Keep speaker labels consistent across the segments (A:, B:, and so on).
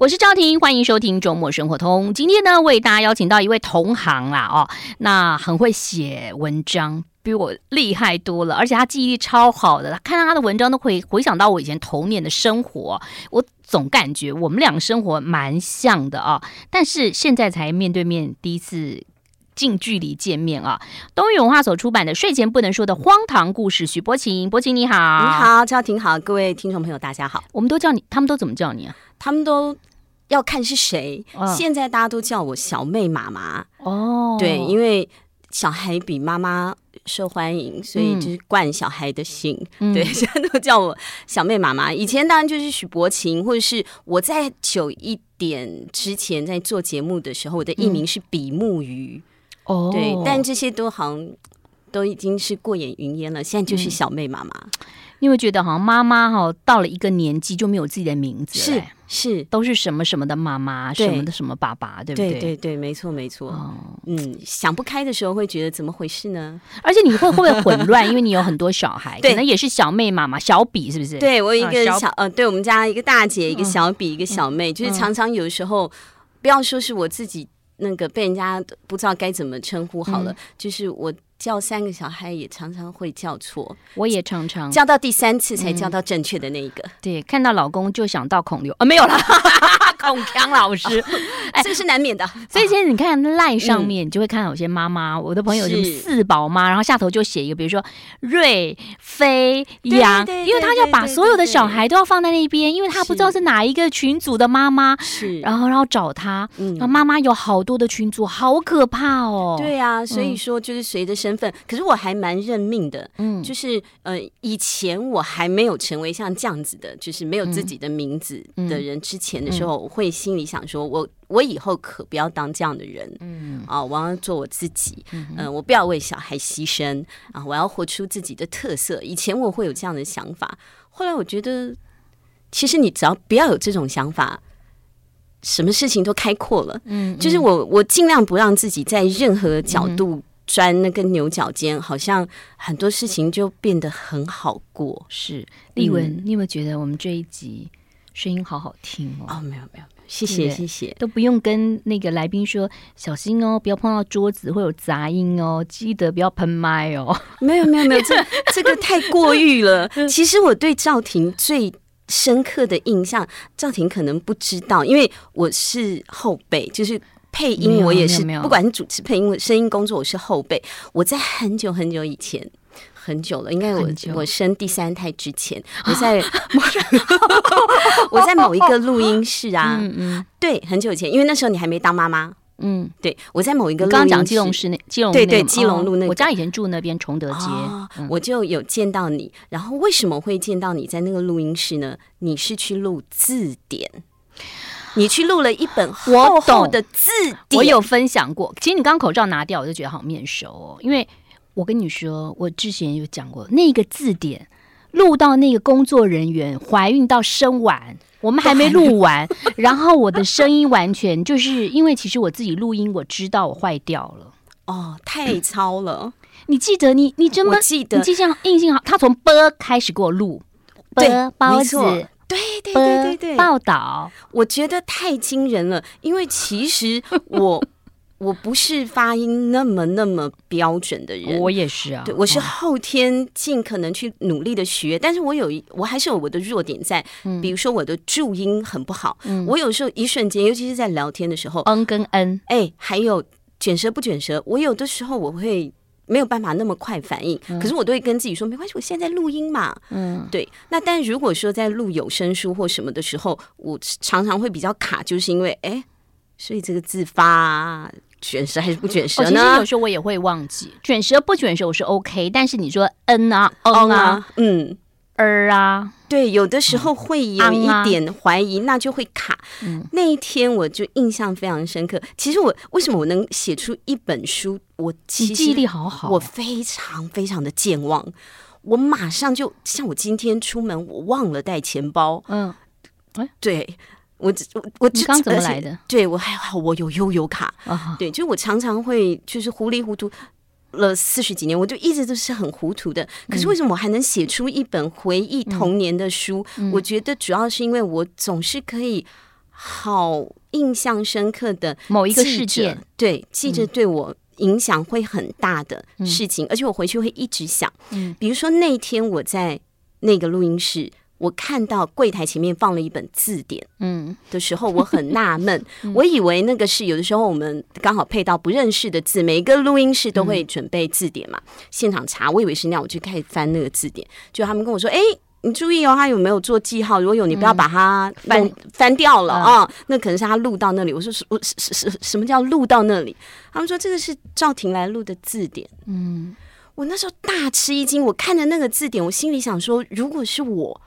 A: 我是赵婷，欢迎收听周末生活通。今天呢，为大家邀请到一位同行啦，哦，那很会写文章，比我厉害多了，而且他记忆力超好的。看到他的文章，都会回想到我以前童年的生活。我总感觉我们两个生活蛮像的啊，但是现在才面对面第一次近距离见面啊。东雨文化所出版的《睡前不能说的荒唐故事》，许博晴，博晴你好，
B: 你好，赵婷好，各位听众朋友大家好。
A: 我们都叫你，他们都怎么叫你啊？
B: 他们都要看是谁。哦、现在大家都叫我小妹妈妈哦，对，因为小孩比妈妈受欢迎，所以就是惯小孩的姓。嗯、对，现在都叫我小妹妈妈。以前当然就是许博琴，或者是我在久一点之前在做节目的时候，我的艺名是比目鱼哦。对，但这些都好像都已经是过眼云烟了。现在就是小妹妈妈。嗯
A: 因为觉得好像妈妈哈到了一个年纪就没有自己的名字，
B: 是是都
A: 是什么什么的妈妈，什么的什么爸爸，对不对？
B: 对对对，没错没错。嗯，想不开的时候会觉得怎么回事呢？
A: 而且你会会不会混乱？因为你有很多小孩，可能也是小妹妈妈，小比是不是？
B: 对我有一个小呃，对我们家一个大姐，一个小比，一个小妹，就是常常有时候不要说是我自己那个被人家不知道该怎么称呼好了，就是我。叫三个小孩也常常会叫错，
A: 我也常常
B: 叫到第三次才叫到正确的那一个。嗯、
A: 对，看到老公就想到孔刘啊，没有了。孔锵老师，
B: 哎，这是难免的。
A: 所以现在你看赖上面，你就会看到有些妈妈，我的朋友什么四宝妈，然后下头就写一个，比如说瑞飞扬，因为他要把所有的小孩都要放在那边，因为他不知道是。哪一个群组的妈妈，是，然后然后找他，然后妈妈有好多的群组，好可怕哦。
B: 对啊，所以说就是随着身份，可是我还蛮认命的，嗯，就是呃，以前我还没有成为像这样子的，就是没有自己的名字的人之前的时候。会心里想说，我我以后可不要当这样的人，嗯啊，我要做我自己，嗯，嗯，我不要为小孩牺牲啊，我要活出自己的特色。以前我会有这样的想法，后来我觉得，其实你只要不要有这种想法，什么事情都开阔了，嗯，嗯，就是我我尽量不让自己在任何角度钻那个牛角尖，好像很多事情就变得很好过。
A: 是丽文，嗯，你有没有觉得我们这一集？声音好好听哦！
B: 哦，没有没有，谢谢谢谢，
A: 都不用跟那个来宾说小心哦，不要碰到桌子会有杂音哦，记得不要喷麦哦。
B: 没有没有没有，这 这个太过誉了。其实我对赵婷最深刻的印象，赵婷可能不知道，因为我是后辈，就是配音我也是，不管是主持配音、声音工作，我是后辈。我在很久很久以前。很久了，应该我我生第三胎之前，我在 我在某一个录音室啊，嗯嗯，对，很久以前，因为那时候你还没当妈妈，嗯，对，我在某一个
A: 刚刚讲基隆市那基隆
B: 对对基隆路那，
A: 我家以前住那边崇德街，
B: 我就有见到你，然后为什么会见到你在那个录音室呢？你是去录字典，你去录了一本厚厚的字典，
A: 我有分享过。其实你刚口罩拿掉，我就觉得好面熟哦，因为。我跟你说，我之前有讲过，那个字典录到那个工作人员怀孕到生完，我们还没录完，然后我的声音完全就是因为其实我自己录音，我知道我坏掉了。
B: 哦，太糙了！
A: 你记得你你真的记得？你记性印象好，他从 “b” 开始给我录对包子，
B: 对对对对对，
A: 报道，
B: 我觉得太惊人了，因为其实我。我不是发音那么那么标准的人，
A: 我也是啊。
B: 对，我是后天尽可能去努力的学，但是我有一，我还是有我的弱点在，比如说我的注音很不好，我有时候一瞬间，尤其是在聊天的时候，
A: 嗯跟嗯，
B: 哎，还有卷舌不卷舌，我有的时候我会没有办法那么快反应，可是我都会跟自己说没关系，我现在录音嘛，嗯，对。那但如果说在录有声书或什么的时候，我常常会比较卡，就是因为哎，所以这个字发。卷舌还是不卷舌呢？
A: 其实有时候我也会忘记卷舌不卷舌，我是 OK。但是你说嗯啊，嗯啊，嗯，儿啊，
B: 对，有的时候会有一点怀疑，那就会卡。那一天我就印象非常深刻。其实我为什么我能写出一本书？我其实记忆力好好，我非常非常的健忘。我马上就像我今天出门，我忘了带钱包。嗯，哎，对。我我我
A: 你刚怎么来的？
B: 对我还好，我有悠游卡。Uh-huh. 对，就我常常会就是糊里糊涂了四十几年，我就一直都是很糊涂的。可是为什么我还能写出一本回忆童年的书？嗯、我觉得主要是因为我总是可以好印象深刻的
A: 某一个事件，
B: 对，记着对我影响会很大的事情，
A: 嗯、
B: 而且我回去会一直想，
A: 嗯，
B: 比如说那天我在那个录音室。我看到柜台前面放了一本字典，嗯，的时候我很纳闷，我以为那个是有的时候我们刚好配到不认识的字，每一个录音室都会准备字典嘛，现场查，我以为是那样，我就开始翻那个字典，就他们跟我说，哎，你注意哦，他有没有做记号？如果有，你不要把它翻翻掉了啊，那可能是他录到那里。我说是，我是是是，什么叫录到那里？他们说这个是赵婷来录的字典，嗯，我那时候大吃一惊，我看着那个字典，我心里想说，如果是我。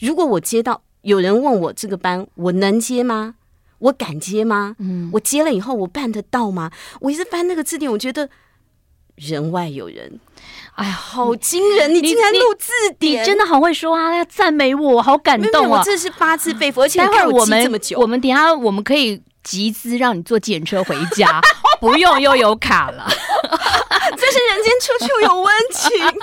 B: 如果我接到有人问我这个班，我能接吗？我敢接吗？嗯，我接了以后，我办得到吗？我一直翻那个字典，我觉得人外有人，哎呀，好惊人！你竟然录字典，
A: 你真的好会说啊！要赞美我，好感动啊！
B: 我这是发自肺腑，而且
A: 待会我
B: 们
A: 我们等下我们可以集资让你坐检车回家，不用又有卡了。
B: 这是人间处处有温情，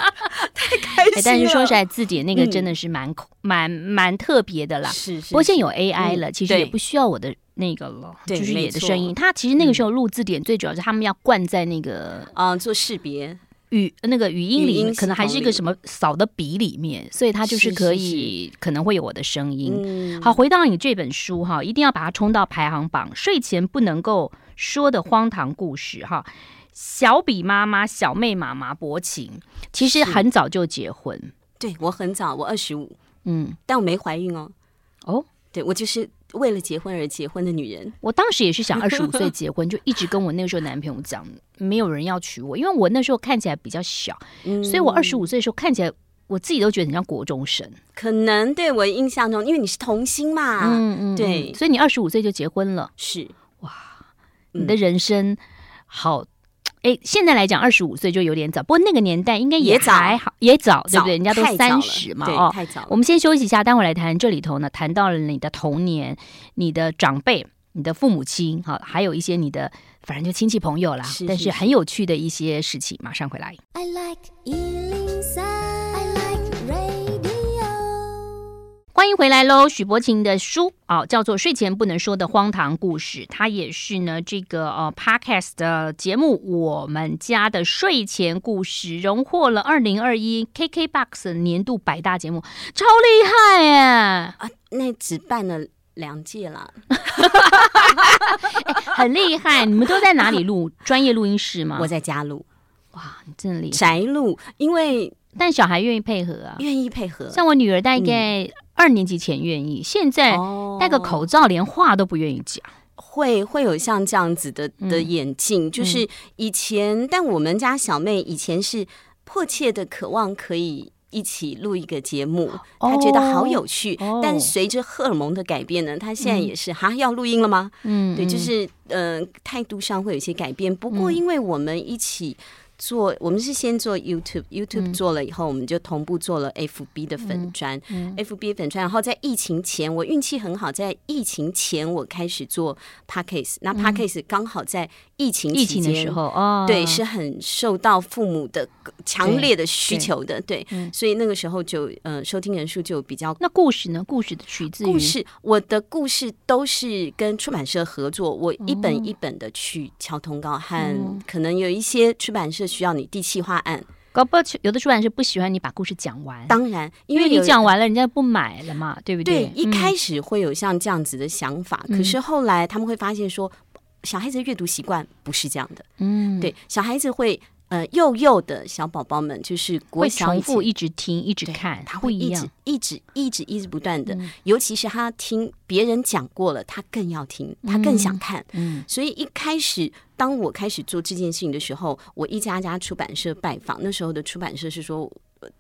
B: 太开心了。
A: 但是说实在，字典那个真的是蛮蛮蛮特别的啦。
B: 是是。
A: 不过现在有 AI 了，其实也不需要我的那个了，就是你的声音。他其实那个时候录字典，最主要是他们要灌在那个
B: 啊做识别
A: 语那个语音里，可能还是一个什么扫的笔里面，所以它就是可以可能会有我的声音。好，回到你这本书哈，一定要把它冲到排行榜。睡前不能够说的荒唐故事哈。小比妈妈、小妹妈妈薄情，其实很早就结婚。
B: 对，我很早，我二十五，
A: 嗯，
B: 但我没怀孕哦。
A: 哦，
B: 对，我就是为了结婚而结婚的女人。
A: 我当时也是想 二十五岁结婚，就一直跟我那个时候男朋友讲，没有人要娶我，因为我那时候看起来比较小，嗯、所以我二十五岁的时候看起来，我自己都觉得很像国中生。
B: 可能对我印象中，因为你是童星嘛，嗯嗯，对，
A: 所以你二十五岁就结婚了，
B: 是。哇，
A: 你的人生好。哎，现在来讲，二十五岁就有点早，不过那个年代应该也还好，也早，对不对？人家都三十嘛，哦，
B: 太早了。
A: 我们先休息一下，待会来谈。这里头呢，谈到了你的童年、你的长辈、你的父母亲，好，还有一些你的，反正就亲戚朋友啦。是是是，但是很有趣的一些事情，马上回来。I like 欢迎回来喽！许博晴的书啊、哦，叫做《睡前不能说的荒唐故事》，它也是呢这个呃 Podcast 的节目《我们家的睡前故事》，荣获了二零二一 KKBOX 年度百大节目，超厉害耶！啊，
B: 那只办了两届了，
A: 很厉害！你们都在哪里录？专业录音室吗？
B: 我在家录。
A: 哇，你真厉害！
B: 宅录，因为
A: 但小孩愿意配合啊，
B: 愿意配合。
A: 像我女儿大概、嗯。二年级前愿意，现在戴个口罩，连话都不愿意讲。
B: 会会有像这样子的的眼镜，嗯、就是以前，嗯、但我们家小妹以前是迫切的渴望可以一起录一个节目，她觉得好有趣。哦、但随着荷尔蒙的改变呢，她现在也是哈、嗯、要录音了吗？嗯，对，就是呃态度上会有一些改变。不过因为我们一起。做我们是先做 YouTube，YouTube 做了以后，我们就同步做了 FB 的粉砖、嗯嗯、FB 粉砖。然后在疫情前，我运气很好，在疫情前我开始做 Podcast、嗯。那 Podcast 刚好在疫情
A: 疫情的时候，哦，
B: 对，是很受到父母的强烈的需求的，对，对对，所以那个时候就呃收听人数就比较。
A: 那故事呢？故事的取自
B: 故事，我的故事都是跟出版社合作，我一本一本的去敲通告，和可能有一些出版社。需要你第七话案，
A: 搞不好有的出版社不喜欢你把故事讲完。
B: 当然，
A: 因为你讲完了，人家不买了嘛，对不对？
B: 对，一开始会有像这样子的想法，嗯、可是后来他们会发现说，小孩子的阅读习惯不是这样的。嗯，对，小孩子会。呃，幼幼的小宝宝们就是国小
A: 会重复一直听，一直看，
B: 他会一直一直一直一直不断的，嗯、尤其是他听别人讲过了，他更要听，他更想看。嗯，所以一开始当我开始做这件事情的时候，我一家家出版社拜访，那时候的出版社是说：“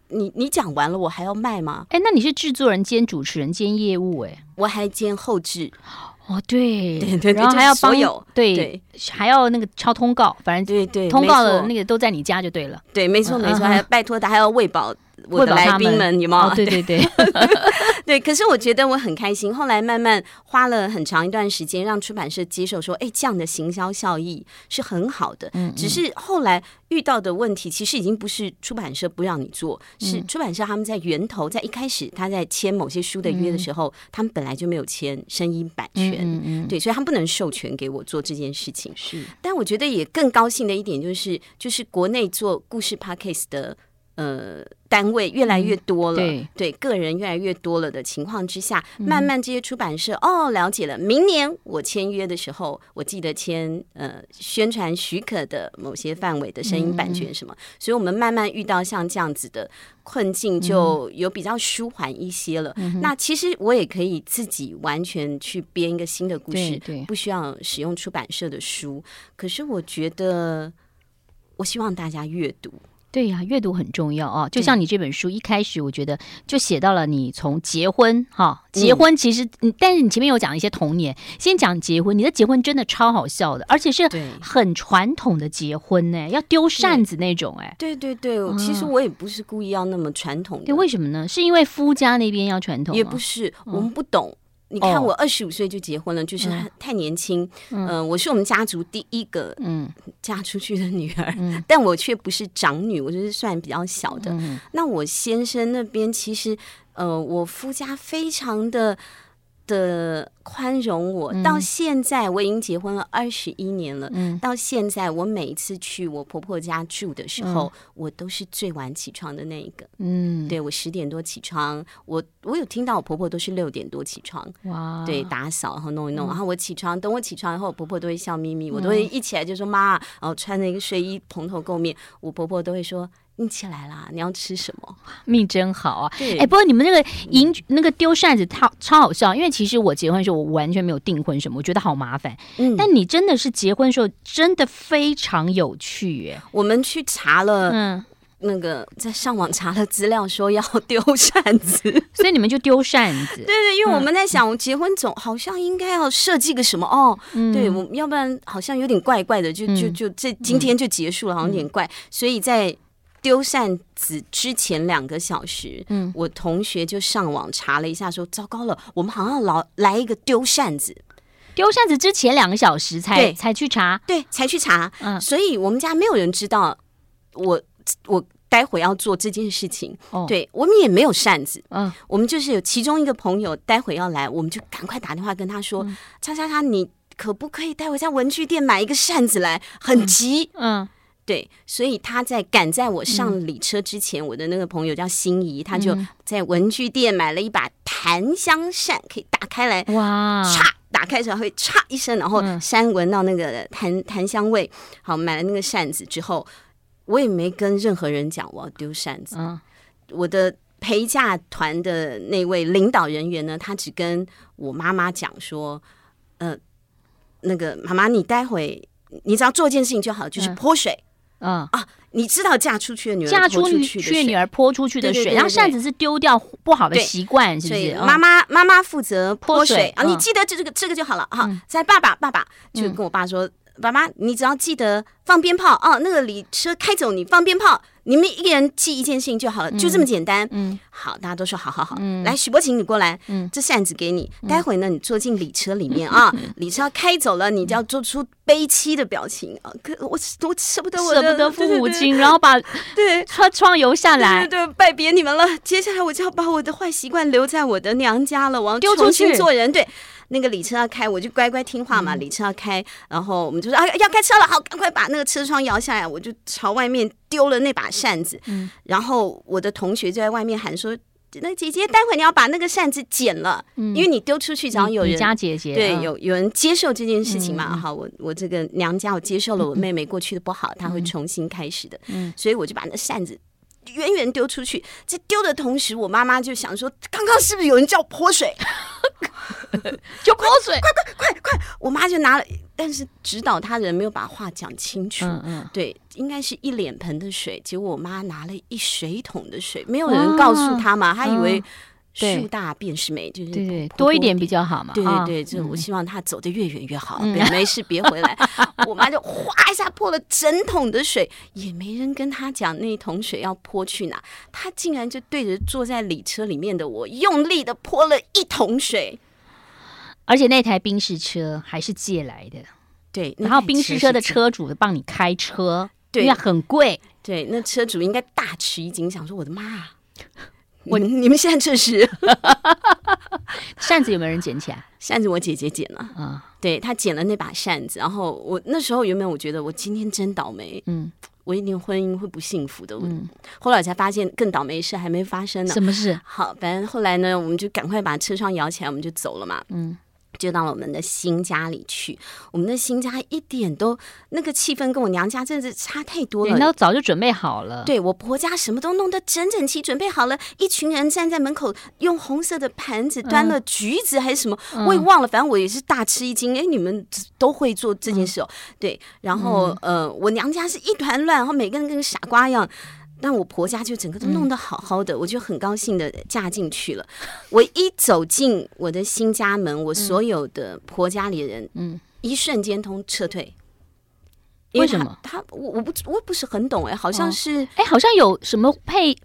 B: 你你讲完了，我还要卖吗？”
A: 哎，那你是制作人兼主持人兼业务，哎，
B: 我还兼后制。
A: 哦，对，
B: 对对，
A: 然后还要帮
B: 有
A: 对，还要那个敲通告，反正
B: 对对，
A: 通告的那个都在你家就对了。
B: 对，没错没错，还要拜托他，还要喂饱我的来宾们，有没有？
A: 哦、对对对，
B: 对。可是我觉得我很开心。后来慢慢花了很长一段时间，让出版社接受说，哎，这样的行销效益是很好的。嗯，嗯。只是后来遇到的问题，其实已经不是出版社不让你做，是出版社他们在源头，在一开始他在签某些书的约的时候，嗯、他们本来就没有签声音版权。嗯嗯，嗯。对，所以他们不能授权给我做这件事情。是。但我觉得也更高兴的一点就是，就是国内做故事 Podcast 的。呃，单位越来越多了，嗯、对，对，个人越来越多了的情况之下，慢慢这些出版社、嗯、哦了解了。明年我签约的时候，我记得签呃宣传许可的某些范围的声音版权什么、嗯，所以我们慢慢遇到像这样子的困境，就有比较舒缓一些了、嗯。那其实我也可以自己完全去编一个新的故事，对对，不需要使用出版社的书。可是我觉得，我希望大家阅读。
A: 对呀、啊，阅读很重要啊！就像你这本书一开始，我觉得就写到了你从结婚哈，结婚其实，嗯、但是你前面有讲一些童年，先讲结婚，你的结婚真的超好笑的，而且是很传统的结婚呢，要丢扇子那种哎。
B: 对对对，其实我也不是故意要那么传统的。
A: 对，为什么呢？是因为夫家那边要传统？
B: 也不是，我们不懂。嗯你看，我二十五岁就结婚了，哦、就是太年轻。嗯、呃，我是我们家族第一个嗯嫁出去的女儿，嗯、但我却不是长女，我就是算比较小的。嗯、那我先生那边其实，呃，我夫家非常的。的宽容我，我到现在我已经结婚了二十一年了。嗯，到现在我每一次去我婆婆家住的时候，嗯、我都是最晚起床的那一个。嗯，对，我十点多起床，我我有听到我婆婆都是六点多起床。哇，对，打扫然后弄一弄，嗯、然后我起床，等我起床以后，我婆婆都会笑眯眯，嗯、我都会一起来就说妈，然后穿着一个睡衣蓬头垢面，我婆婆都会说。你起来啦！你要吃什么？
A: 命真好啊！哎、欸，不过你们那个迎、嗯、那个丢扇子超超好笑，因为其实我结婚的时候我完全没有订婚什么，我觉得好麻烦。嗯，但你真的是结婚的时候真的非常有趣耶！
B: 我们去查了，嗯，那个在上网查了资料，说要丢扇子，
A: 所以你们就丢扇子。
B: 对对，因为我们在想，我结婚总好像应该要设计个什么哦，嗯、对，我要不然好像有点怪怪的，就就就这今天就结束了，好像有点怪，嗯、所以在。丢扇子之前两个小时，嗯，我同学就上网查了一下，说糟糕了，我们好像老来一个丢扇子。
A: 丢扇子之前两个小时才才去查，
B: 对，才去查。嗯，所以我们家没有人知道我我待会要做这件事情。哦，对，我们也没有扇子。嗯，我们就是有其中一个朋友待会要来，我们就赶快打电话跟他说：“叉叉叉，你可不可以待会在文具店买一个扇子来？很急。”嗯。嗯对，所以他在赶在我上礼车之前，嗯，我的那个朋友叫心仪，他就在文具店买了一把檀香扇，可以打开来，哇，唰，打开时候会唰一声，然后扇闻到那个檀檀香味。好，买了那个扇子之后，我也没跟任何人讲我要丢扇子。嗯，我的陪嫁团的那位领导人员呢，他只跟我妈妈讲说，呃，那个妈妈，你待会你只要做一件事情就好，就是泼水。嗯啊，你知道嫁出去的女儿
A: 嫁出去的女儿泼出去的水，然后扇子是丢掉不好的习惯，是不是？
B: 妈妈妈妈负责泼水啊，你记得这这个这个就好了哈。在爸爸爸爸就跟我爸说，爸妈你只要记得放鞭炮哦，那个里车开走你放鞭炮。你们一个人记一件事情就好了，嗯、就这么简单。嗯，好，大家都说好好好。嗯，来，许博琴，你过来。嗯，这扇子给你。待会呢，你坐进礼车里面 啊，礼车要开走了，你就要做出悲戚的表情啊。可我我舍不得我，
A: 舍不得父母亲，然后把 对窗窗摇下来，
B: 对，对，对，拜别你们了。接下来我就要把我的坏习惯留在我的娘家了，我要重新做人。对。那个礼车要开，我就乖乖听话嘛。礼车要开，然后我们就说啊，要开车了，好，赶快把那个车窗摇下来。我就朝外面丢了那把扇子。嗯，然后我的同学就在外面喊说：“那姐姐，待会你要把那个扇子捡了，嗯，因为你丢出去，只要有人
A: 家姐姐
B: 对有有人接受这件事情嘛。好，我我这个娘家我接受了我妹妹过去的不好，她会重新开始的。嗯，所以我就把那扇子远远丢出去。在丢的同时，我妈妈就想说：刚刚是不是有人叫泼水？
A: 就泼水，
B: 快快快快快！我妈就拿了，但是指导他人没有把话讲清楚。嗯嗯，对，应该是一脸盆的水，结果我妈拿了一水桶的水，没有人告诉他嘛，她以为树大便是美，就是
A: 对对多一点比较好嘛。
B: 对对对，就我希望他走得越远越好，没事别回来。我妈就哗一下泼了整桶的水，也没人跟他讲那一桶水要泼去哪，他竟然就对着坐在礼车里面的我，用力的泼了一桶水。
A: 而且那台宾士车还是借来的，
B: 对，
A: 然后宾士车的车主帮你开车，对，因为很贵，
B: 对，那车主应该大吃一惊，想说我的妈，我你们现在这是
A: 扇子有没有人捡起来？
B: 扇子我姐姐捡了，啊，对，她捡了那把扇子，然后我那时候原本我觉得我今天真倒霉，嗯，我一定婚姻会不幸福的，嗯，后来我才发现更倒霉事还没发生呢，
A: 什么事？
B: 好，反正后来呢，我们就赶快把车窗摇起来，我们就走了嘛，嗯。就到了我们的新家里去，我们的新家一点都那个气氛跟我娘家真的是差太多了。
A: 人都早就准备好了，
B: 对，我婆家什么都弄得整整齐，准备好了，一群人站在门口，用红色的盘子端了橘子还是什么，嗯、我也忘了，反正我也是大吃一惊。哎，你们都会做这件事哦？嗯、对，然后、嗯、呃，我娘家是一团乱，然后每个人跟个傻瓜一样。但我婆家就整个都弄得好好的，嗯、我就很高兴的嫁进去了。我一走进我的新家门，我所有的婆家里人，嗯，一瞬间通撤退。
A: 为什么？
B: 他我我不我不是很懂哎，好像是
A: 哎、哦，好像有什么配，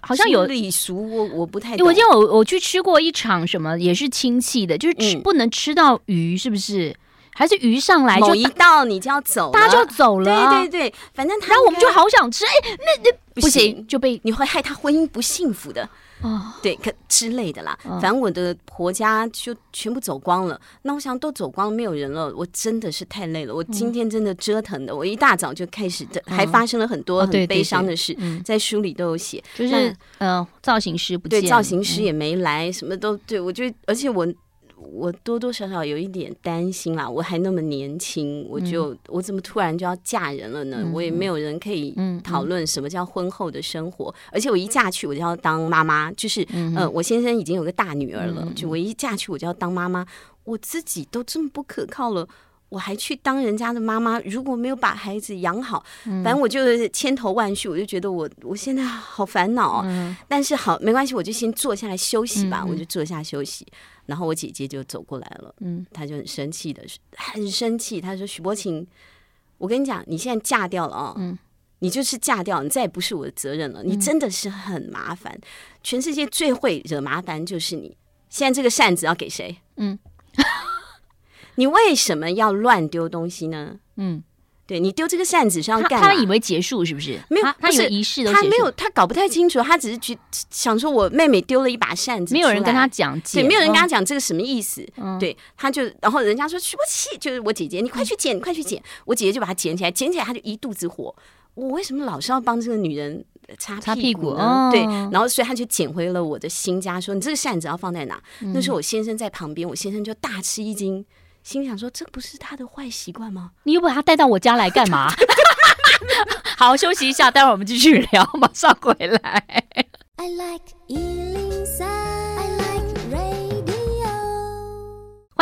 A: 好像有
B: 礼俗，我我不太懂。
A: 我记得我我去吃过一场什么，也是亲戚的，就是吃、嗯、不能吃到鱼，是不是？还是鱼上来就
B: 某一道你就要走，
A: 大家就走了。
B: 对对对，反正他，
A: 然后我们就好想吃，哎，那那不行，就被
B: 你会害他婚姻不幸福的哦。对，可之类的啦。反正我的婆家就全部走光了。那我想都走光了，没有人了。我真的是太累了。我今天真的折腾的，我一大早就开始，还发生了很多很悲伤的事，在书里都有写。
A: 就是嗯，造型师不见，
B: 对，造型师也没来，什么都对。我就，而且我。我多多少少有一点担心啦，我还那么年轻，我就、嗯、我怎么突然就要嫁人了呢？嗯、我也没有人可以讨论什么叫婚后的生活，嗯、而且我一嫁去我就要当妈妈，就是、嗯、呃，我先生已经有个大女儿了，嗯、就我一嫁去我就要当妈妈，我自己都这么不可靠了，我还去当人家的妈妈，如果没有把孩子养好，反正我就千头万绪，我就觉得我我现在好烦恼、哦。嗯、但是好没关系，我就先坐下来休息吧，嗯、我就坐下休息。然后我姐姐就走过来了，嗯，她就很生气的，很生气。她说：“许博琴，我跟你讲，你现在嫁掉了啊，嗯，你就是嫁掉，你再也不是我的责任了。你真的是很麻烦，全世界最会惹麻烦就是你。现在这个扇子要给谁？嗯，你为什么要乱丢东西呢？嗯。”对，你丢这个扇子是要干嘛？
A: 他以为结束是不是？
B: 没有，
A: 他以为仪式都
B: 他没有，他搞不太清楚，他只是去想说，我妹妹丢了一把扇子，
A: 没有人跟他讲，
B: 对，没有人跟他讲这个什么意思。对，他就然后人家说去不起，就是我姐姐，你快去捡，你快去捡。我姐姐就把它捡起来，捡起来他就一肚子火。我为什么老是要帮这个女人擦屁股呢？对，然后所以他就捡回了我的新家，说你这个扇子要放在哪？那时候我先生在旁边，我先生就大吃一惊。心想说：“这不是他的坏习惯吗？
A: 你又把他带到我家来干嘛？” 好，休息一下，待会儿我们继续聊，马上回来。I like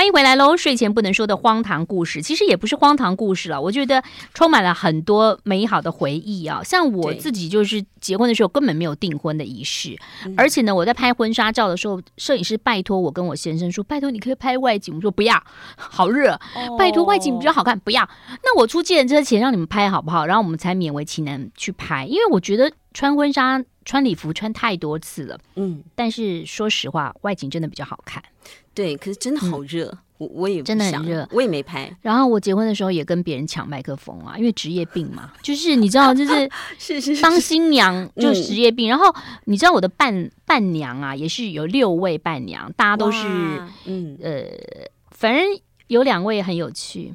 A: 欢迎回来喽！睡前不能说的荒唐故事，其实也不是荒唐故事了。我觉得充满了很多美好的回忆啊。像我自己就是结婚的时候根本没有订婚的仪式，而且呢，我在拍婚纱照的时候，摄影师拜托我跟我先生说：“拜托你可以拍外景。”我说：“不要，好热。哦”拜托外景比较好看，不要。那我出借人车钱让你们拍好不好？然后我们才勉为其难去拍，因为我觉得穿婚纱、穿礼服穿太多次了。嗯，但是说实话，外景真的比较好看。
B: 对，可是真的好热，我、嗯、我也
A: 真的很热，
B: 我也没拍。
A: 然后我结婚的时候也跟别人抢麦克风啊，因为职业病嘛，就是你知道，就是 是是当新娘就职业病。然后你知道我的伴伴娘啊，也是有六位伴娘，大家都是嗯呃，反正有两位很有趣。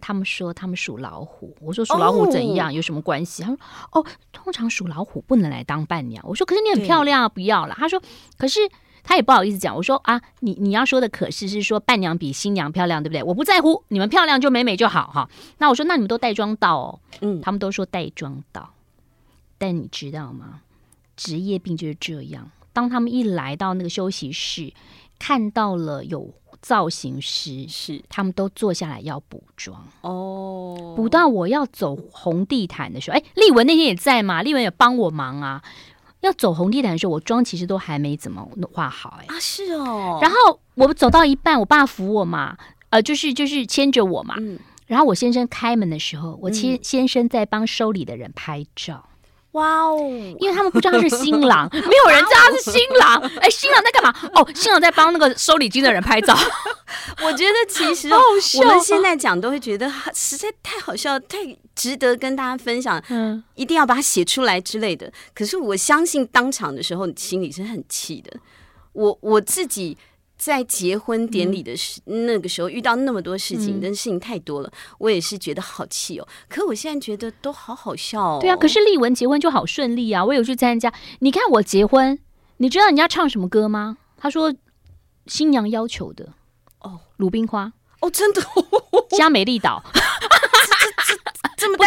A: 嗯，他们说他们属老虎，我说属老虎怎样，哦、有什么关系？他说哦，通常属老虎不能来当伴娘。我说可是你很漂亮啊，不要了。他说可是。他也不好意思讲，我说啊，你你要说的可是是说伴娘比新娘漂亮，对不对？我不在乎，你们漂亮就美美就好哈。那我说，那你们都带妆到哦，嗯，他们都说带妆到，但你知道吗？职业病就是这样。当他们一来到那个休息室，看到了有造型师，是他们都坐下来要补妆哦，补到我要走红地毯的时候，哎，丽文那天也在嘛，丽文也帮我忙啊。要走红地毯的时候，我妆其实都还没怎么画好、欸，哎
B: 啊，是哦。
A: 然后我走到一半，我爸扶我嘛，呃，就是就是牵着我嘛。嗯。然后我先生开门的时候，我先先生在帮收礼的人拍照。
B: 哇哦！
A: 因为他们不知道他是新郎，没有人知道他是新郎。哎、欸，新郎在干嘛？哦，新郎在帮那个收礼金的人拍照。
B: 我觉得其实 我们现在讲都会觉得实在太好笑，太值得跟大家分享。嗯，一定要把它写出来之类的。可是我相信当场的时候，你心里是很气的。我我自己。在结婚典礼的时、嗯、那个时候遇到那么多事情，但、嗯、事情太多了，我也是觉得好气哦。可我现在觉得都好好笑哦。
A: 对啊，可是丽文结婚就好顺利啊，我有去参加。你看我结婚，你知道人家唱什么歌吗？他说新娘要求的哦，鲁冰花
B: 哦，真的
A: 加美丽岛。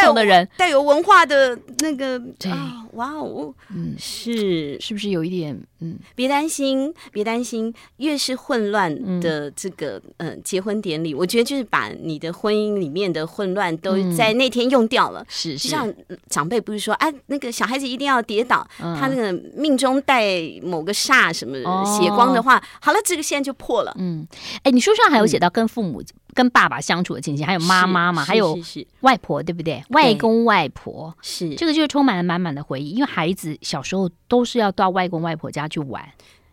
B: 这么不同的人，带有文化的那个对。啊，哇哦，嗯，是。
A: 是不是有一点嗯？
B: 别担心，别担心，越是混乱的这个嗯、呃、结婚典礼，我觉得就是把你的婚姻里面的混乱都在那天用掉了。嗯、是，是，就像长辈不是说，哎、啊，那个小孩子一定要跌倒，嗯、他那个命中带某个煞什么血光的话，哦、好了，这个现在就破了。嗯，
A: 哎，你书上还有写到跟父母。嗯跟爸爸相处的情形，还有妈妈嘛，还有外婆，对不对？外公外婆是这个，就是充满了满满的回忆。因为孩子小时候都是要到外公外婆家去玩。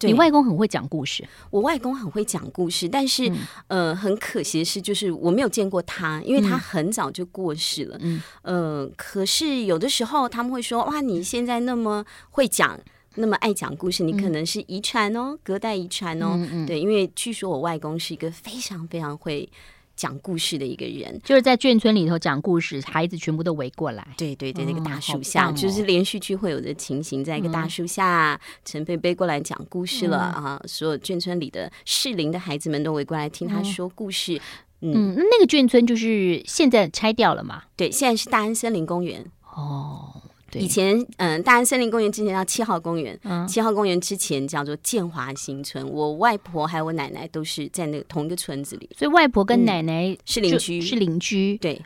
A: 你外公很会讲故事，
B: 我外公很会讲故事，但是、嗯、呃，很可惜的是，就是我没有见过他，因为他很早就过世了。嗯，呃，可是有的时候他们会说：“哇，你现在那么会讲。”那么爱讲故事，你可能是遗传哦，嗯、隔代遗传哦。对，因为据说我外公是一个非常非常会讲故事的一个人，
A: 就是在眷村里头讲故事，孩子全部都围过来。
B: 对对对，那个大树下，就是连续剧会有的情形，在一个大树下，陈贝贝过来讲故事了、嗯、啊！所有眷村里的适龄的孩子们都围过来听他说故事。
A: 嗯，嗯，那个眷村就是现在拆掉了嘛？
B: 对，现在是大安森林公园。哦。以前，嗯，大安森林公园之前叫七号公园，嗯、七号公园之前叫做建华新村。我外婆还有我奶奶都是在那个同一个村子里，
A: 所以外婆跟奶奶、嗯、
B: 是邻居，
A: 是邻居。
B: 对，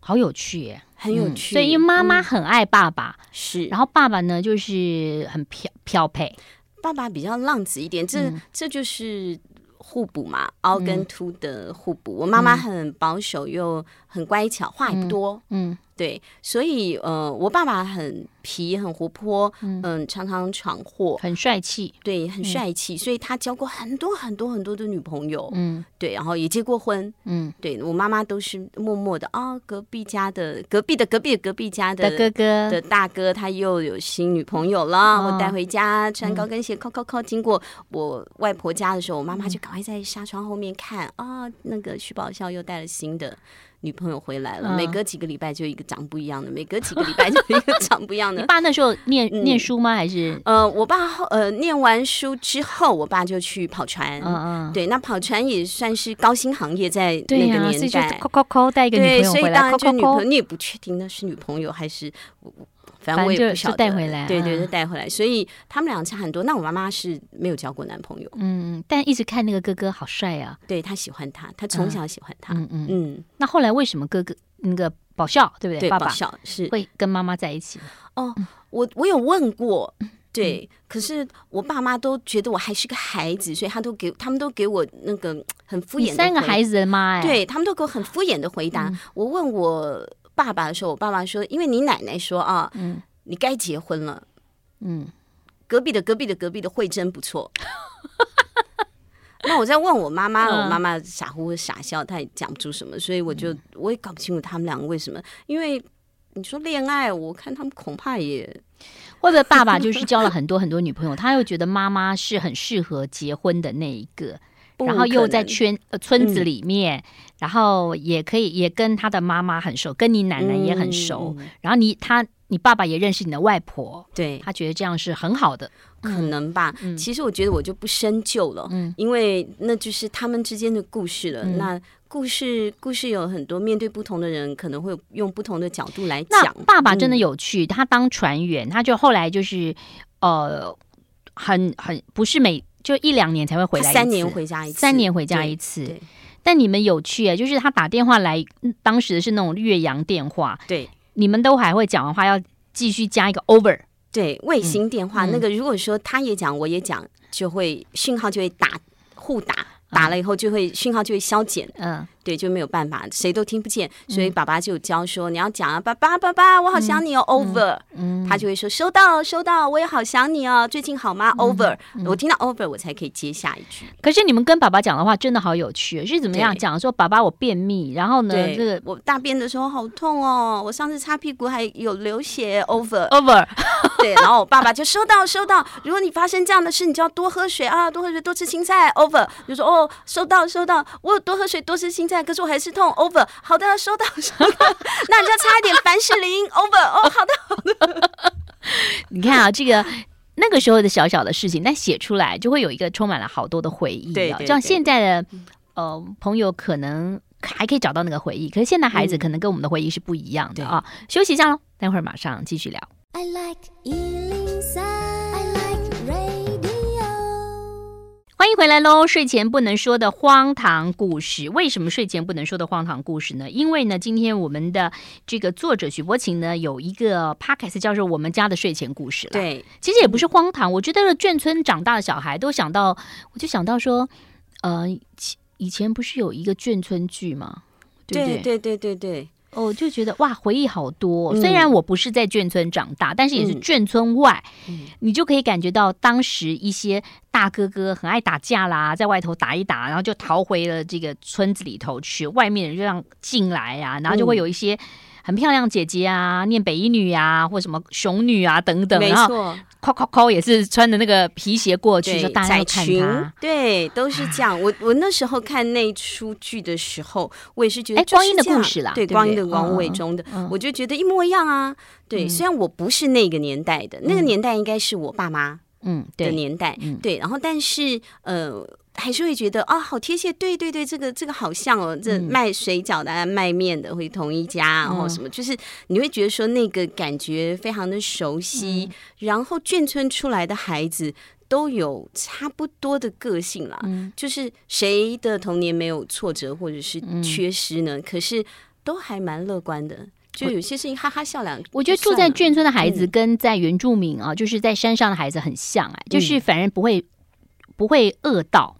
A: 好有趣耶，
B: 很有趣。
A: 嗯、所以因为妈妈很爱爸爸，
B: 是、嗯，
A: 然后爸爸呢就是很漂漂配，
B: 爸爸比较浪子一点，这、嗯、这就是互补嘛，凹跟凸的互补。嗯、我妈妈很保守又很乖巧，话也不多，嗯。嗯对，所以呃，我爸爸很皮，很活泼，嗯，嗯，常常闯祸，
A: 很帅气，
B: 对，很帅气，嗯、所以他交过很多很多很多的女朋友，嗯，对，然后也结过婚，嗯，对我妈妈都是默默的啊、哦，隔壁家的隔壁的隔壁的隔壁家的，的哥哥的大哥，他又有新女朋友了，哦、我带回家穿高跟鞋，靠靠靠，经过我外婆家的时候，我妈妈就赶快在纱窗后面看啊、哦，那个徐宝笑又带了新的。女朋友回来了，嗯、每隔几个礼拜就一个长不一样的，每隔几个礼拜就一个长不一样的。
A: 你爸那时候念、嗯、念书吗？还是
B: 呃，我爸后呃念完书之后，我爸就去跑船。嗯嗯，对，那跑船也算是高薪行业，在那个年代。
A: 抠抠抠带一个女朋友回来，
B: 对，所以当然就女朋友，你也不确定那是女朋友还是。反正我也不晓得，
A: 带回来，
B: 对对，就带回来，所以他们俩差很多。那我妈妈是没有交过男朋友，
A: 嗯，但一直看那个哥哥好帅啊，
B: 对，他喜欢他，他从小喜欢他，嗯嗯嗯。
A: 那后来为什么哥哥那个宝笑对不对？爸爸
B: 宝孝是
A: 会跟妈妈在一起？
B: 哦，我我有问过，对，可是我爸妈都觉得我还是个孩子，所以他都给他们都给我那个很敷衍的
A: 三个孩子的妈，哎，
B: 对他们都给我很敷衍的回答。我问我。爸爸的时候，我爸爸说：“因为你奶奶说啊，嗯，你该结婚了，嗯，隔壁的隔壁的隔壁的慧珍不错。”那我在问我妈妈，我妈妈傻乎乎傻笑，她也讲不出什么，所以我就我也搞不清楚他们两个为什么。因为你说恋爱，我看他们恐怕也
A: 会不会爸爸就是交了很多很多女朋友，他又觉得妈妈是很适合结婚的那一个。然后又在圈呃村子里面，嗯、然后也可以也跟他的妈妈很熟，跟你奶奶也很熟。嗯、然后你他你爸爸也认识你的外婆，
B: 对，
A: 他觉得这样是很好的，
B: 可能吧。嗯、其实我觉得我就不深究了，嗯，因为那就是他们之间的故事了。嗯、那故事故事有很多，面对不同的人，可能会用不同的角度来
A: 讲。爸爸真的有趣，嗯、他当船员，他就后来就是呃，很很不是每。就一两年才会回来
B: 三年回家一次，
A: 三年回家一次。但你们有趣哎，就是他打电话来，当时的是那种岳阳电话，
B: 对，
A: 你们都还会讲的话，要继续加一个 over，
B: 对，卫星电话、
A: 嗯、
B: 那个，如果说他也讲，我也讲，就会讯号就会打互打，打了以后就会讯号就会消减。嗯。对，就没有办法，谁都听不见，所以爸爸就教说，你要讲啊，爸爸，爸爸，我好想你哦，over，他就会说收到，收到，我也好想你哦，最近好吗？over，我听到 over，我才可以接下一句。
A: 可是你们跟爸爸讲的话真的好有趣，是怎么样讲？说爸爸我便秘，然后呢，这个
B: 我大便的时候好痛哦，我上次擦屁股还有流血
A: ，over，over，
B: 对，然后我爸爸就收到，收到，如果你发生这样的事，你就要多喝水啊，多喝水，多吃青菜，over，就说哦，收到，收到，我有多喝水，多吃青菜。可是我还是痛，over。好的，收到，收到。那你就擦一点凡士林，over。哦，好的，好的。
A: 你看啊，这个那个时候的小小的事情，但写出来就会有一个充满了好多的回忆。对，像现在的呃朋友可能还可以找到那个回忆，可是现在孩子可能跟我们的回忆是不一样的啊。休息一下喽，待会儿马上继续聊。I like 回来喽！睡前不能说的荒唐故事，为什么睡前不能说的荒唐故事呢？因为呢，今天我们的这个作者许博晴呢，有一个 podcast 叫做《我们家的睡前故事》了。对，其实也不是荒唐，我觉得眷村长大的小孩都想到，我就想到说，呃，以前不是有一个眷村剧吗？对？
B: 对对对对对。
A: 哦，就觉得哇，回忆好多。虽然我不是在眷村长大，嗯、但是也是眷村外，嗯、你就可以感觉到当时一些大哥哥很爱打架啦，在外头打一打，然后就逃回了这个村子里头去，外面人就让进来啊，然后就会有一些。很漂亮姐姐啊，念北一女啊，或什么熊女啊等等，没错，也是穿的那个皮鞋过去，就大家看他，
B: 对，都是这样。我我那时候看那出剧的时候，我也是觉得，哎，
A: 光阴的故事啦，
B: 对，光阴的王伟忠的，我就觉得一模一样啊。对，虽然我不是那个年代的，那个年代应该是我爸妈嗯的年代，对，然后但是呃。还是会觉得啊、哦，好贴切，对对对，这个这个好像哦，这卖水饺的、啊、卖面的会同一家，然后什么，就是你会觉得说那个感觉非常的熟悉。然后眷村出来的孩子都有差不多的个性啦，就是谁的童年没有挫折或者是缺失呢？可是都还蛮乐观的，就有些事情哈哈笑两。
A: 我觉得住在眷村的孩子跟在原住民啊，就是在山上的孩子很像哎，就是反正不会不会饿到。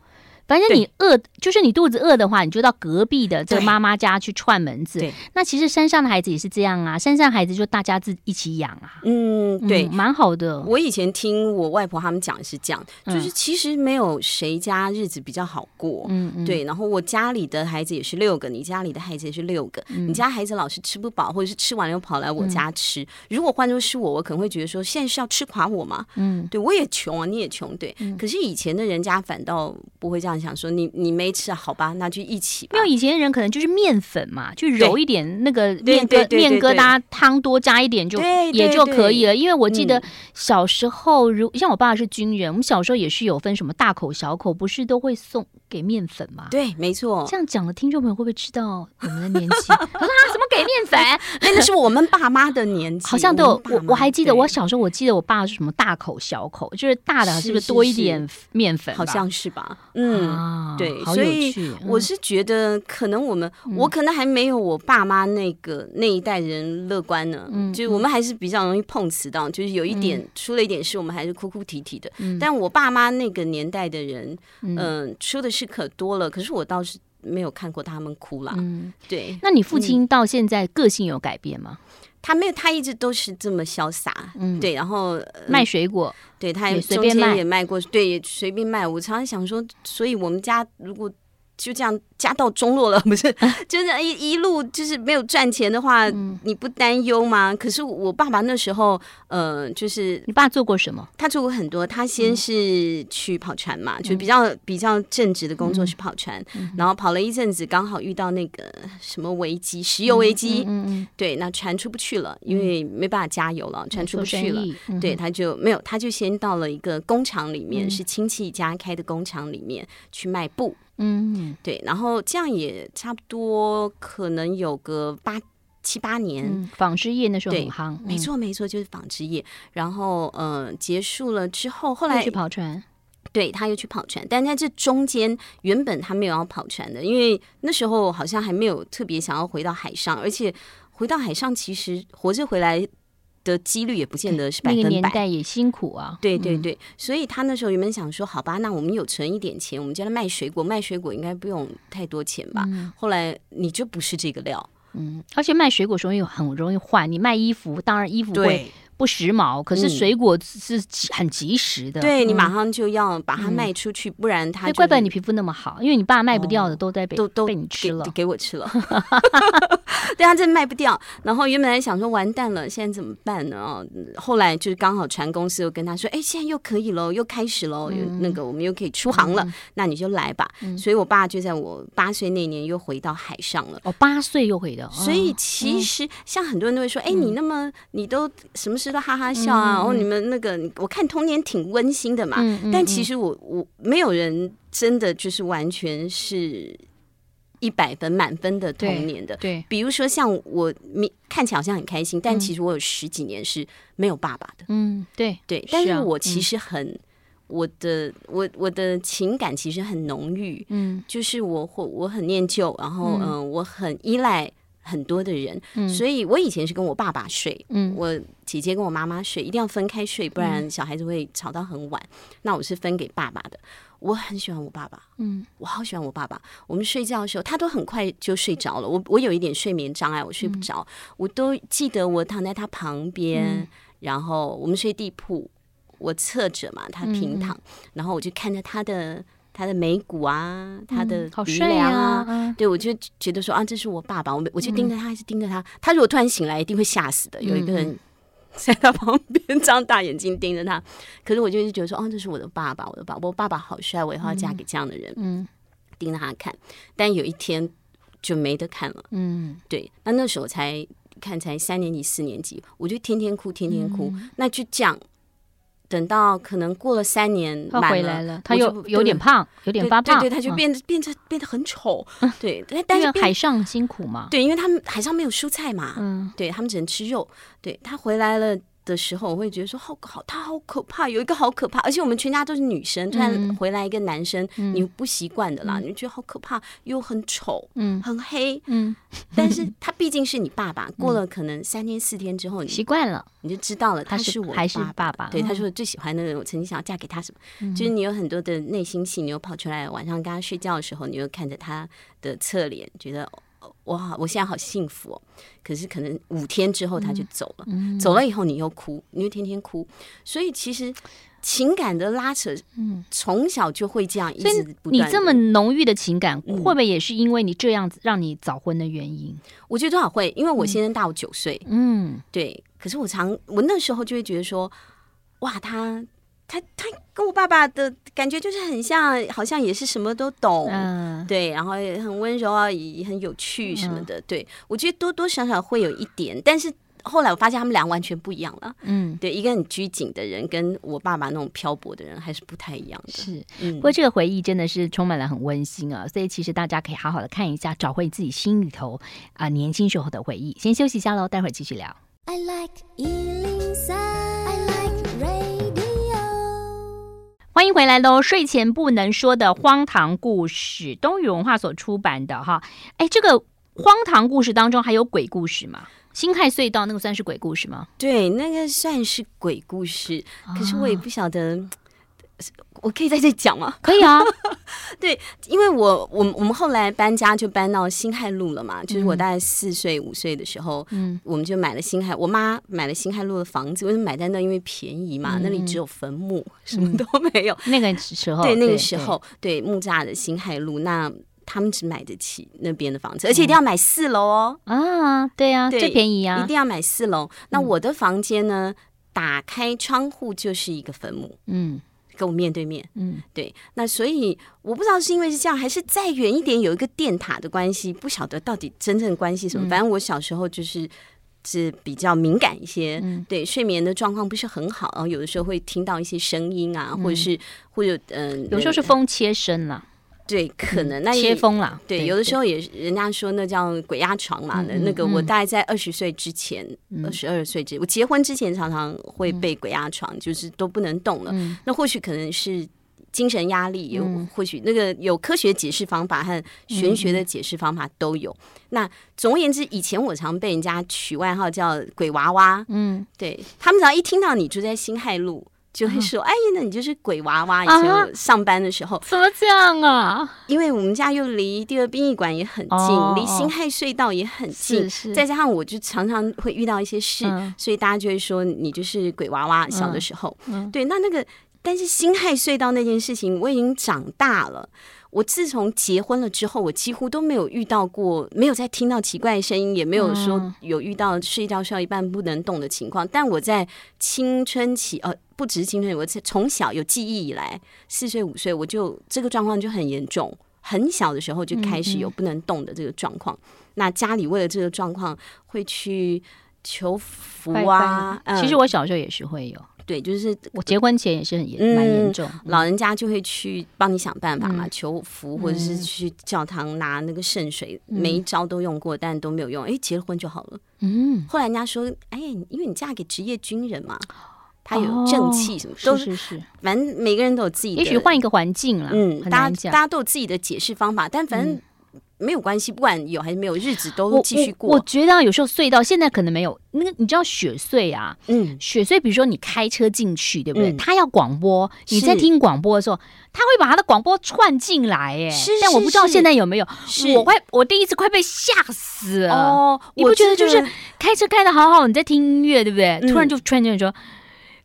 A: 反正你饿，就是你肚子饿的话，你就到隔壁的这个妈妈家去串门子。对，那其实山上的孩子也是这样啊，山上孩子就大家自一起养啊。嗯，对，蛮、嗯、好的。
B: 我以前听我外婆他们讲是这样，就是其实没有谁家日子比较好过。嗯嗯。对，然后我家里的孩子也是六个，你家里的孩子也是六个，嗯、你家孩子老是吃不饱，或者是吃完了又跑来我家吃。嗯、如果换作是我，我可能会觉得说，现在是要吃垮我吗？嗯，对我也穷啊，你也穷，对。嗯、可是以前的人家反倒不会这样。想说你你没吃好吧，那就一起吧。
A: 因为以前的人可能就是面粉嘛，就揉一点那个面疙面疙瘩汤多加一点就也就可以了。因为我记得小时候，如像我爸是军人，我们小时候也是有分什么大口小口，不是都会送给面粉吗？
B: 对，没错。
A: 这样讲的听众朋友会不会知道我们的年纪？啊，怎么给面粉？
B: 那个是我们爸妈的年纪，
A: 好像都有。我我还记得我小时候，我记得我爸是什么大口小口，就是大的是不是多一点面粉？
B: 好像是吧？嗯。啊，对，所以我是觉得，可能我们，嗯、我可能还没有我爸妈那个那一代人乐观呢。嗯，就是我们还是比较容易碰瓷到，就是有一点、嗯、出了一点事，我们还是哭哭啼啼的。嗯，但我爸妈那个年代的人，嗯、呃，出的事可多了。可是我倒是没有看过他们哭啦。嗯，对。
A: 那你父亲到现在个性有改变吗？
B: 他没有，他一直都是这么潇洒。嗯，对，然后、呃、
A: 卖水果，
B: 对，他也中间也卖过，对，也随便卖。我常常想说，所以我们家如果就这样。家道中落了，不是？就是一一路就是没有赚钱的话，嗯、你不担忧吗？可是我爸爸那时候，呃，就是
A: 你爸做过什么？
B: 他做过很多。他先是去跑船嘛，嗯、就比较比较正直的工作是跑船，嗯、然后跑了一阵子，刚好遇到那个什么危机，石油危机。嗯，嗯，嗯对，那船出不去了，因为没办法加油了，船出不去了。嗯、对，他就没有，他就先到了一个工厂里面，嗯、是亲戚家开的工厂里面去卖布。嗯，对，然后。这样也差不多，可能有个八七八年。嗯、
A: 纺织业那时候很夯，
B: 没错没错，就是纺织业。然后呃，结束了之后，后来
A: 去跑船，
B: 对，他又去跑船。但在这中间，原本他没有要跑船的，因为那时候好像还没有特别想要回到海上，而且回到海上其实活着回来的几率也不见得是百分百。
A: 那个年代也辛苦啊。
B: 对对对，所以他那时候原本想说，好吧，那我们有存一点钱，我们叫他卖水果，卖水果应该不用太多钱吧。后来你就不是这个料，
A: 嗯，而且卖水果容易很容易坏，你卖衣服，当然衣服会。不时髦，可是水果是很及时的。
B: 对，你马上就要把它卖出去，不然它。
A: 怪不得你皮肤那么好，因为你爸卖不掉的都在被
B: 都都
A: 被你吃了，
B: 给我吃了。对啊，真卖不掉。然后原本还想说完蛋了，现在怎么办呢？后来就是刚好船公司又跟他说：“哎，现在又可以了，又开始了，那个我们又可以出航了，那你就来吧。”所以，我爸就在我八岁那年又回到海上了。
A: 哦，八岁又回到。
B: 所以其实像很多人都会说：“哎，你那么你都什么？”都哈哈笑啊！然后你们那个，我看童年挺温馨的嘛。但其实我我没有人真的就是完全是一百分满分的童年的。对，比如说像我，看起来好像很开心，但其实我有十几年是没有爸爸的。嗯，对对。但是我其实很我的我我的情感其实很浓郁。嗯，就是我我我很念旧，然后嗯，我很依赖。很多的人，嗯、所以我以前是跟我爸爸睡，嗯，我姐姐跟我妈妈睡，一定要分开睡，不然小孩子会吵到很晚。嗯、那我是分给爸爸的，我很喜欢我爸爸，嗯，我好喜欢我爸爸。我们睡觉的时候，他都很快就睡着了。我我有一点睡眠障碍，我睡不着，嗯、我都记得我躺在他旁边，嗯、然后我们睡地铺，我侧着嘛，他平躺，嗯、然后我就看着他的。他的眉骨啊，他的鼻梁啊，嗯啊对，我就觉得说啊，这是我爸爸，我我就盯着他，还是盯着他。嗯、他如果突然醒来，一定会吓死的。有一个人 在他旁边张大眼睛盯着他，可是我就是觉得说，哦，这是我的爸爸，我的爸爸，我爸爸好帅，我以后要嫁给这样的人。嗯，盯着他看，但有一天就没得看了。嗯，对，那那时候才看才三年级四年级，我就天天哭，天天哭，嗯、那就这样。等到可能过了三年，
A: 他回来了，他又有点胖，有点发胖，
B: 对，他就变得变得变得很丑，对，但是
A: 海上辛苦嘛，
B: 对，因为他们海上没有蔬菜嘛，嗯，对他们只能吃肉，对，他回来了。的时候，我会觉得说好好，他好可怕，有一个好可怕，而且我们全家都是女生，突然回来一个男生，你不习惯的啦，你觉得好可怕，又很丑，嗯，很黑，嗯，但是他毕竟是你爸爸，过了可能三天四天之后，你
A: 习惯了，
B: 你就知道了，他是我
A: 还是爸爸，
B: 对，他说最喜欢的人，我曾经想要嫁给他什么，就是你有很多的内心戏，你又跑出来，晚上跟他睡觉的时候，你又看着他的侧脸，觉得。哇，我现在好幸福哦！可是可能五天之后他就走了，走了以后你又哭，你又天天哭，所以其实情感的拉扯，嗯，从小就会这样一直不断。
A: 你这么浓郁的情感，会不会也是因为你这样子让你早婚的原因？嗯、
B: 我觉得多少会，因为我先生大我九岁，嗯，对。可是我常我那时候就会觉得说，哇，他。他他跟我爸爸的感觉就是很像，好像也是什么都懂，嗯，对，然后也很温柔啊，也很有趣什么的。嗯、对，我觉得多多少少会有一点，但是后来我发现他们俩完全不一样了。嗯，对，一个很拘谨的人，跟我爸爸那种漂泊的人还是不太一样的。
A: 是，嗯、不过这个回忆真的是充满了很温馨啊，所以其实大家可以好好的看一下，找回自己心里头啊、呃、年轻时候的回忆。先休息一下喽，待会儿继续聊。I like 欢迎回来喽！睡前不能说的荒唐故事，东宇文化所出版的哈。哎，这个荒唐故事当中还有鬼故事吗？辛亥隧道那个算是鬼故事吗？
B: 对，那个算是鬼故事，可是我也不晓得。啊我可以在这讲吗？
A: 可以啊，
B: 对，因为我我我们后来搬家就搬到新海路了嘛，就是我大概四岁五岁的时候，嗯，我们就买了新海，我妈买了新海路的房子，为什么买在那？因为便宜嘛，那里只有坟墓，什么都没有。
A: 那个时候，
B: 对那个时候，对木栅的新海路，那他们只买得起那边的房子，而且一定要买四楼哦。
A: 啊，对啊，最便宜啊，
B: 一定要买四楼。那我的房间呢，打开窗户就是一个坟墓，嗯。跟我面对面，嗯，对，那所以我不知道是因为是这样，还是再远一点有一个电塔的关系，不晓得到底真正关系什么。嗯、反正我小时候就是是比较敏感一些，嗯、对睡眠的状况不是很好，然后有的时候会听到一些声音啊，嗯、或者是或者嗯，呃、
A: 有时候是风切声了。
B: 对，可能那
A: 切风了。
B: 对，有的时候也人家说那叫鬼压床嘛。那那个我大概在二十岁之前，二十二岁之，我结婚之前常常会被鬼压床，就是都不能动了。那或许可能是精神压力，有或许那个有科学解释方法和玄学的解释方法都有。嗯、那总而言之，以前我常被人家取外号叫“鬼娃娃”，嗯，对他们只要一听到你住在辛亥路。就会说，哎，那你就是鬼娃娃。以前我上班的时候，
A: 怎么这样啊？
B: 因为我们家又离第二殡仪馆也很近，离辛亥隧道也很近，再加上我就常常会遇到一些事，所以大家就会说你就是鬼娃娃。小的时候，对，那那个，但是辛亥隧道那件事情，我已经长大了。我自从结婚了之后，我几乎都没有遇到过，没有再听到奇怪的声音，也没有说有遇到睡觉睡到一半不能动的情况。但我在青春期，呃，不只是青春期，我从小有记忆以来，四岁五岁我就这个状况就很严重，很小的时候就开始有不能动的这个状况。那家里为了这个状况会去求福啊，
A: 其实我小时候也是会有。
B: 对，就是
A: 我结婚前也是很严，蛮严重。
B: 老人家就会去帮你想办法嘛，求福，或者是去教堂拿那个圣水，每一招都用过，但都没有用。哎，结了婚就好了。嗯，后来人家说，哎，因为你嫁给职业军人嘛，他有正气什么，都是是。反正每个人都有自己的，
A: 也许换一个环境了。
B: 嗯，大家大家都有自己的解释方法，但反正。没有关系，不管有还是没有，日子都继续
A: 过。我，觉得有时候隧道现在可能没有那个，你知道雪隧啊？嗯，雪隧，比如说你开车进去，对不对？他、嗯、要广播，你在听广播的时候，他会把他的广播串进来，哎，但我不知道现在有没有。是我快，我第一次快被吓死了。哦，你不觉得就是开车开的好好，你在听音乐，对不对？嗯、突然就突然间说。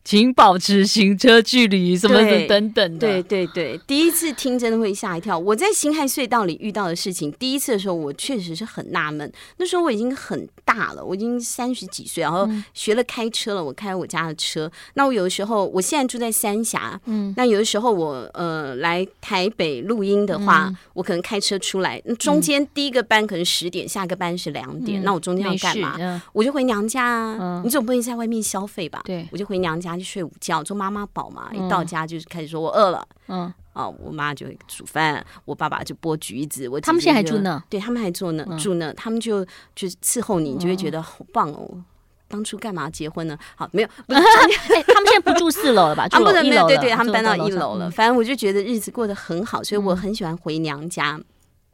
A: 请保持行车距离，什么的等等的。
B: 对对对，第一次听真的会吓一跳。我在辛亥隧道里遇到的事情，第一次的时候我确实是很纳闷。那时候我已经很大了，我已经三十几岁，然后学了开车了，我开我家的车。那我有的时候，我现在住在三峡，嗯，那有的时候我呃来台北录音的话，嗯、我可能开车出来，那中间第一个班可能十点，下个班是两点，嗯、那我中间要干嘛？嗯、我就回娘家啊。嗯、你总不能在外面消费吧？对，我就回娘家。去睡午觉，做妈妈宝嘛。一到家就是开始说我饿了，嗯，哦，我妈就会煮饭，我爸爸就剥橘子。我
A: 他们现在还住呢？
B: 对，他们还住那，住呢，他们就就伺候你，你就会觉得好棒哦。当初干嘛结婚呢？好，没有，不是，
A: 他们现在不住四楼了吧？他们没有，
B: 对对，他们搬到一楼了。反正我就觉得日子过得很好，所以我很喜欢回娘家。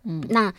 B: 嗯，那。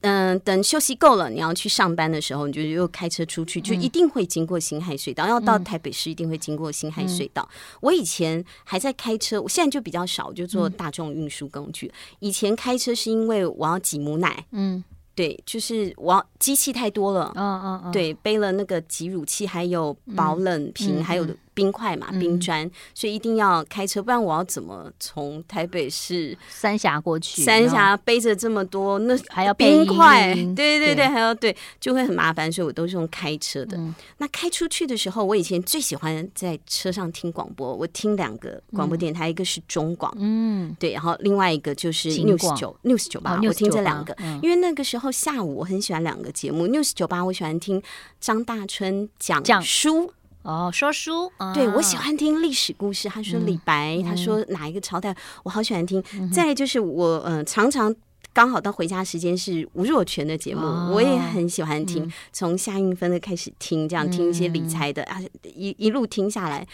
B: 嗯、呃，等休息够了，你要去上班的时候，你就又开车出去，就一定会经过新海隧道。嗯、要到台北市，一定会经过新海隧道。嗯、我以前还在开车，我现在就比较少，就坐大众运输工具。嗯、以前开车是因为我要挤母奶，嗯，对，就是我要机器太多了，嗯嗯嗯，对，背了那个挤乳器，还有保冷瓶，还有。冰块嘛，冰砖，所以一定要开车，不然我要怎么从台北市
A: 三峡过去？
B: 三峡背着这么多，那还要冰块，对对对，还要对，就会很麻烦，所以我都是用开车的。那开出去的时候，我以前最喜欢在车上听广播，我听两个广播电台，一个是中广，嗯，对，然后另外一个就是 News 九 News 九八，我听这两个，因为那个时候下午我很喜欢两个节目，News 九八我喜欢听张大春讲书。
A: 哦，说书，啊、
B: 对，我喜欢听历史故事。他说李白，嗯、他说哪一个朝代，嗯、我好喜欢听。嗯、再就是我，嗯、呃，常常刚好到回家时间是吴若权的节目，哦、我也很喜欢听。从、嗯、夏韵芬的开始听，这样听一些理财的、嗯、啊，一一路听下来，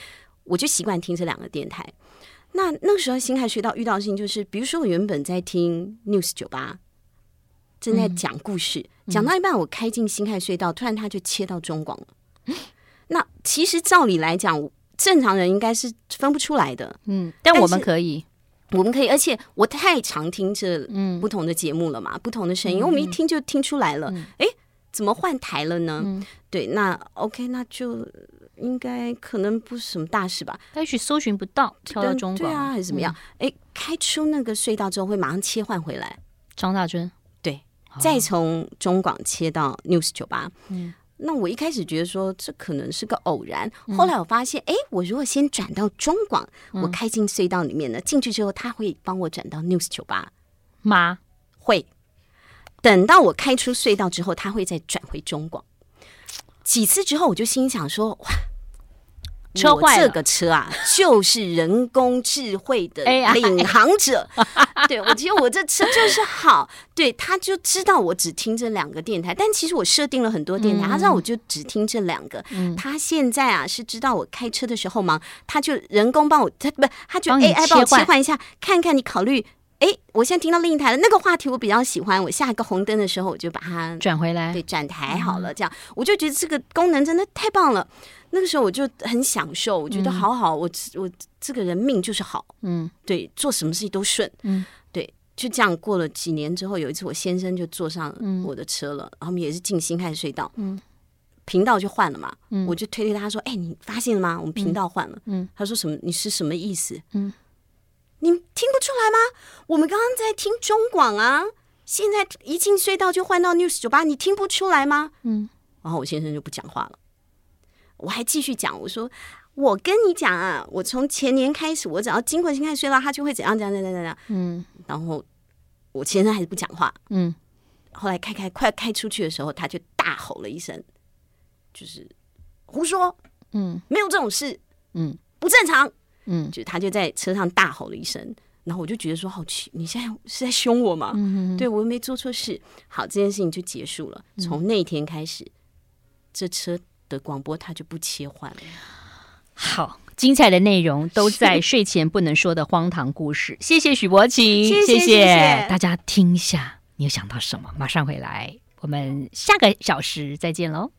B: 我就习惯听这两个电台。那那个时候辛亥隧道遇到的事情就是，比如说我原本在听 News 酒吧，正在讲故事，讲、嗯、到一半，我开进新海隧道，突然他就切到中广了。嗯那其实照理来讲，正常人应该是分不出来的。
A: 嗯，但我们可以，
B: 我们可以，而且我太常听这不同的节目了嘛，嗯、不同的声音，嗯、我们一听就听出来了。哎、嗯，怎么换台了呢？嗯、对，那 OK，那就应该可能不是什么大事吧？
A: 也许搜寻不到，跳到中广，
B: 对啊，还是怎么样？哎、嗯，开出那个隧道之后会马上切换回来。
A: 张大春，
B: 对，再从中广切到 News 九八。嗯。那我一开始觉得说这可能是个偶然，后来我发现，哎、嗯，我如果先转到中广，嗯、我开进隧道里面呢，进去之后他会帮我转到 News 酒吧
A: 吗？
B: 会。等到我开出隧道之后，他会再转回中广。几次之后，我就心想说，哇，
A: 车坏了，
B: 这个车啊，就是人工智慧的领航者。对，我觉得我这车就是好，对，他就知道我只听这两个电台，但其实我设定了很多电台，他让我就只听这两个。他现在啊是知道我开车的时候忙，他就人工帮我，他不，他就 AI 帮我切换一下，看看你考虑。哎，我现在听到另一台了那个话题，我比较喜欢。我下一个红灯的时候，我就把它
A: 转回来，
B: 对，转台好了。这样，我就觉得这个功能真的太棒了。那个时候我就很享受，我觉得好好，我我这个人命就是好，嗯，对，做什么事情都顺，嗯，对，就这样过了几年之后，有一次我先生就坐上我的车了，然后我们也是进辛亥隧道，嗯，频道就换了嘛，嗯，我就推推他说：“哎，你发现了吗？我们频道换了。”嗯，他说：“什么？你是什么意思？”嗯。你听不出来吗？我们刚刚在听中广啊，现在一进隧道就换到 News 九八，你听不出来吗？嗯，然后我先生就不讲话了，我还继续讲，我说我跟你讲啊，我从前年开始，我只要经过辛亥隧道，他就会怎样怎样怎样怎样，嗯，然后我先生还是不讲话，嗯，后来开开快开出去的时候，他就大吼了一声，就是胡说，嗯，没有这种事，嗯，不正常。嗯，就他就在车上大吼了一声，然后我就觉得说好奇，你现在是在凶我吗？嗯，对，我又没做错事。好，这件事情就结束了。从那天开始，这车的广播它就不切换了。
A: 好，精彩的内容都在睡前不能说的荒唐故事。谢谢许博晴，谢谢，谢谢大家听一下，你有想到什么？马上回来，我们下个小时再见喽。